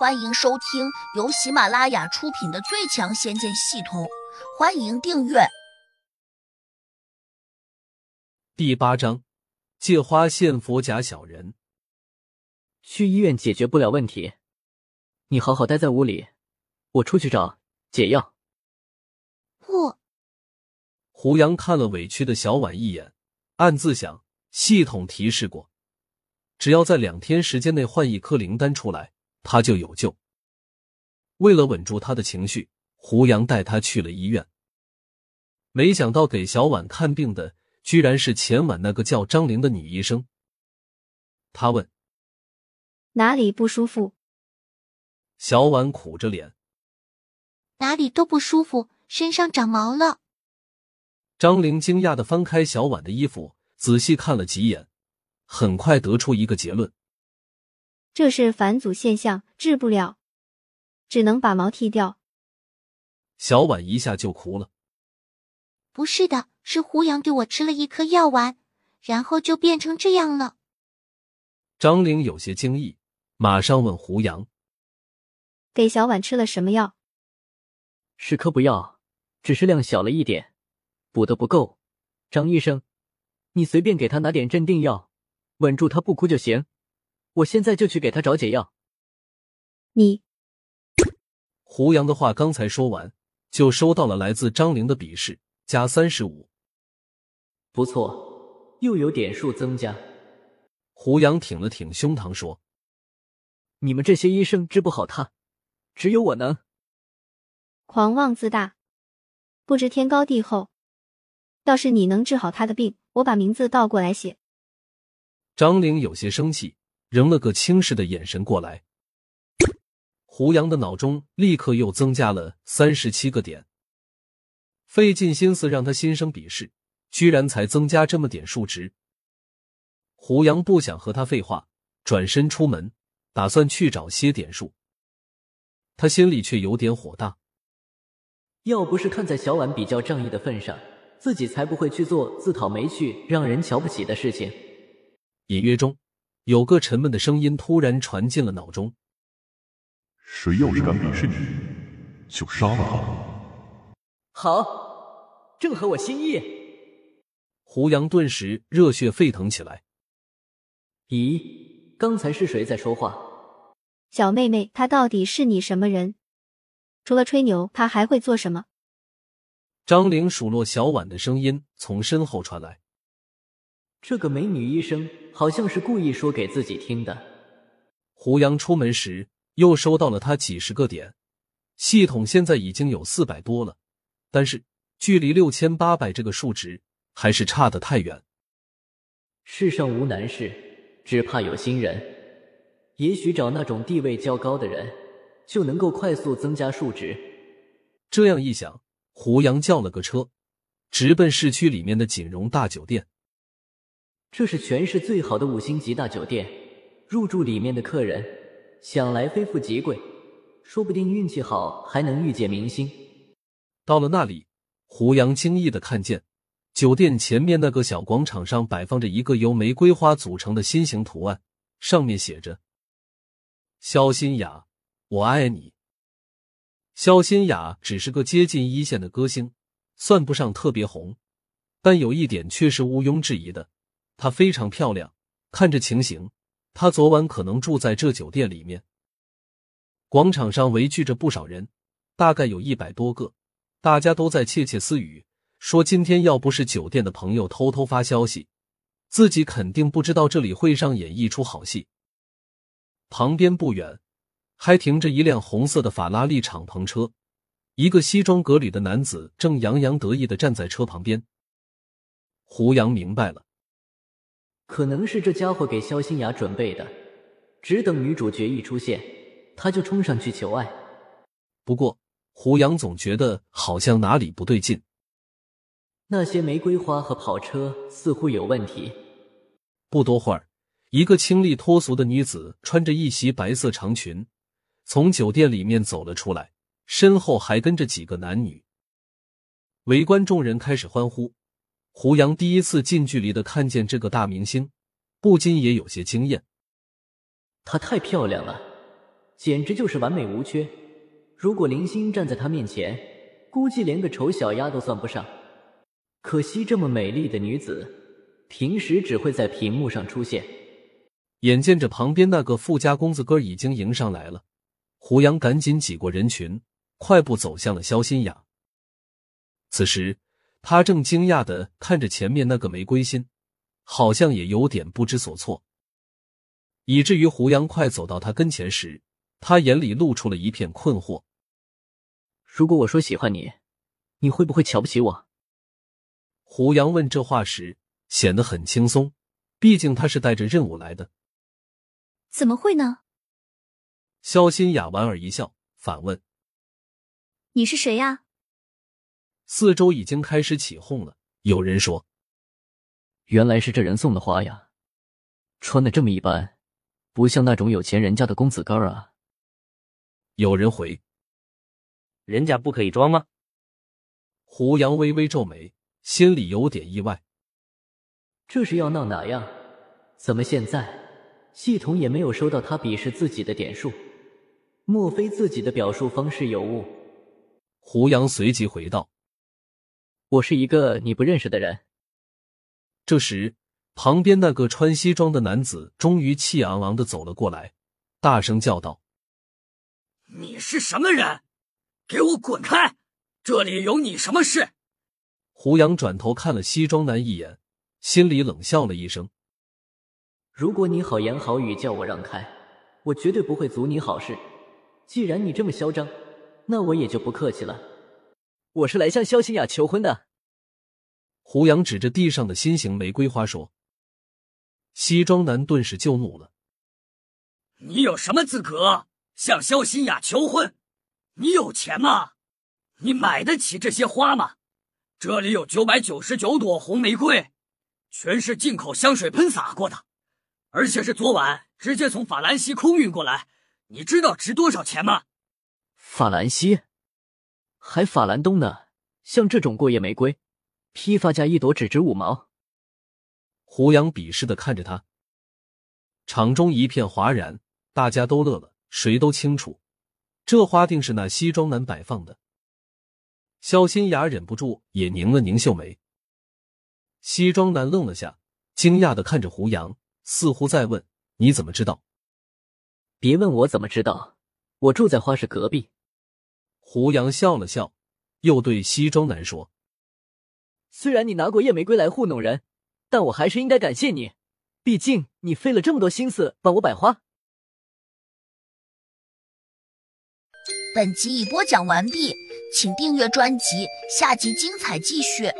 欢迎收听由喜马拉雅出品的《最强仙剑系统》，欢迎订阅。第八章，借花献佛假小人。去医院解决不了问题，你好好待在屋里，我出去找解药。不，胡杨看了委屈的小婉一眼，暗自想：系统提示过，只要在两天时间内换一颗灵丹出来。他就有救。为了稳住他的情绪，胡杨带他去了医院。没想到给小婉看病的居然是前晚那个叫张玲的女医生。他问：“哪里不舒服？”小婉苦着脸：“哪里都不舒服，身上长毛了。”张玲惊讶的翻开小婉的衣服，仔细看了几眼，很快得出一个结论。这是返祖现象，治不了，只能把毛剃掉。小婉一下就哭了。不是的，是胡杨给我吃了一颗药丸，然后就变成这样了。张玲有些惊异，马上问胡杨：“给小婉吃了什么药？”是颗补药，只是量小了一点，补的不够。张医生，你随便给他拿点镇定药，稳住他不哭就行。我现在就去给他找解药。你，胡杨的话刚才说完，就收到了来自张玲的鄙视，加三十五。不错，又有点数增加。胡杨挺了挺胸膛说：“你们这些医生治不好他，只有我能。”狂妄自大，不知天高地厚。要是你能治好他的病，我把名字倒过来写。张玲有些生气。扔了个轻视的眼神过来，胡杨的脑中立刻又增加了三十七个点。费尽心思让他心生鄙视，居然才增加这么点数值。胡杨不想和他废话，转身出门，打算去找些点数。他心里却有点火大。要不是看在小婉比较仗义的份上，自己才不会去做自讨没趣、让人瞧不起的事情。隐约中。有个沉闷的声音突然传进了脑中：“谁要是敢鄙视你，就杀了他。”好，正合我心意。胡杨顿时热血沸腾起来。咦，刚才是谁在说话？小妹妹，她到底是你什么人？除了吹牛，他还会做什么？张玲数落小婉的声音从身后传来。这个美女医生好像是故意说给自己听的。胡杨出门时又收到了他几十个点，系统现在已经有四百多了，但是距离六千八百这个数值还是差得太远。世上无难事，只怕有心人。也许找那种地位较高的人，就能够快速增加数值。这样一想，胡杨叫了个车，直奔市区里面的锦荣大酒店。这是全市最好的五星级大酒店，入住里面的客人想来非富即贵，说不定运气好还能遇见明星。到了那里，胡杨惊异的看见酒店前面那个小广场上摆放着一个由玫瑰花组成的心形图案，上面写着：“肖新雅，我爱你。”肖新雅只是个接近一线的歌星，算不上特别红，但有一点却是毋庸置疑的。她非常漂亮，看这情形，她昨晚可能住在这酒店里面。广场上围聚着不少人，大概有一百多个，大家都在窃窃私语，说今天要不是酒店的朋友偷偷发消息，自己肯定不知道这里会上演一出好戏。旁边不远，还停着一辆红色的法拉利敞篷车，一个西装革履的男子正洋洋得意的站在车旁边。胡杨明白了。可能是这家伙给肖新雅准备的，只等女主角一出现，他就冲上去求爱。不过胡杨总觉得好像哪里不对劲，那些玫瑰花和跑车似乎有问题。不多会儿，一个清丽脱俗的女子穿着一袭白色长裙，从酒店里面走了出来，身后还跟着几个男女。围观众人开始欢呼。胡杨第一次近距离的看见这个大明星，不禁也有些惊艳。她太漂亮了，简直就是完美无缺。如果林星站在她面前，估计连个丑小鸭都算不上。可惜这么美丽的女子，平时只会在屏幕上出现。眼见着旁边那个富家公子哥已经迎上来了，胡杨赶紧挤过人群，快步走向了肖新雅。此时，他正惊讶的看着前面那个玫瑰心，好像也有点不知所措。以至于胡杨快走到他跟前时，他眼里露出了一片困惑。如果我说喜欢你，你会不会瞧不起我？胡杨问这话时显得很轻松，毕竟他是带着任务来的。怎么会呢？肖新雅莞尔一笑，反问：“你是谁呀？”四周已经开始起哄了。有人说：“原来是这人送的花呀，穿的这么一般，不像那种有钱人家的公子哥啊。”有人回：“人家不可以装吗？”胡杨微微皱眉，心里有点意外。这是要闹哪样？怎么现在？系统也没有收到他鄙视自己的点数，莫非自己的表述方式有误？胡杨随即回道：“我是一个你不认识的人。”这时，旁边那个穿西装的男子终于气昂昂的走了过来，大声叫道：“你是什么人？给我滚开！这里有你什么事？”胡杨转头看了西装男一眼，心里冷笑了一声。如果你好言好语叫我让开，我绝对不会阻你好事。既然你这么嚣张，那我也就不客气了。我是来向肖新雅求婚的。胡杨指着地上的心形玫瑰花说。西装男顿时就怒了：“你有什么资格向肖新雅求婚？你有钱吗？你买得起这些花吗？这里有九百九十九朵红玫瑰，全是进口香水喷洒过的。”而且是昨晚直接从法兰西空运过来，你知道值多少钱吗？法兰西，还法兰东呢？像这种过夜玫瑰，批发价一朵只值五毛。胡杨鄙视的看着他，场中一片哗然，大家都乐了，谁都清楚，这花定是那西装男摆放的。肖新雅忍不住也拧了拧秀眉。西装男愣了下，惊讶的看着胡杨。似乎在问：“你怎么知道？”别问我怎么知道，我住在花市隔壁。胡杨笑了笑，又对西装男说：“虽然你拿过夜玫瑰来糊弄人，但我还是应该感谢你，毕竟你费了这么多心思帮我摆花。”本集已播讲完毕，请订阅专辑，下集精彩继续。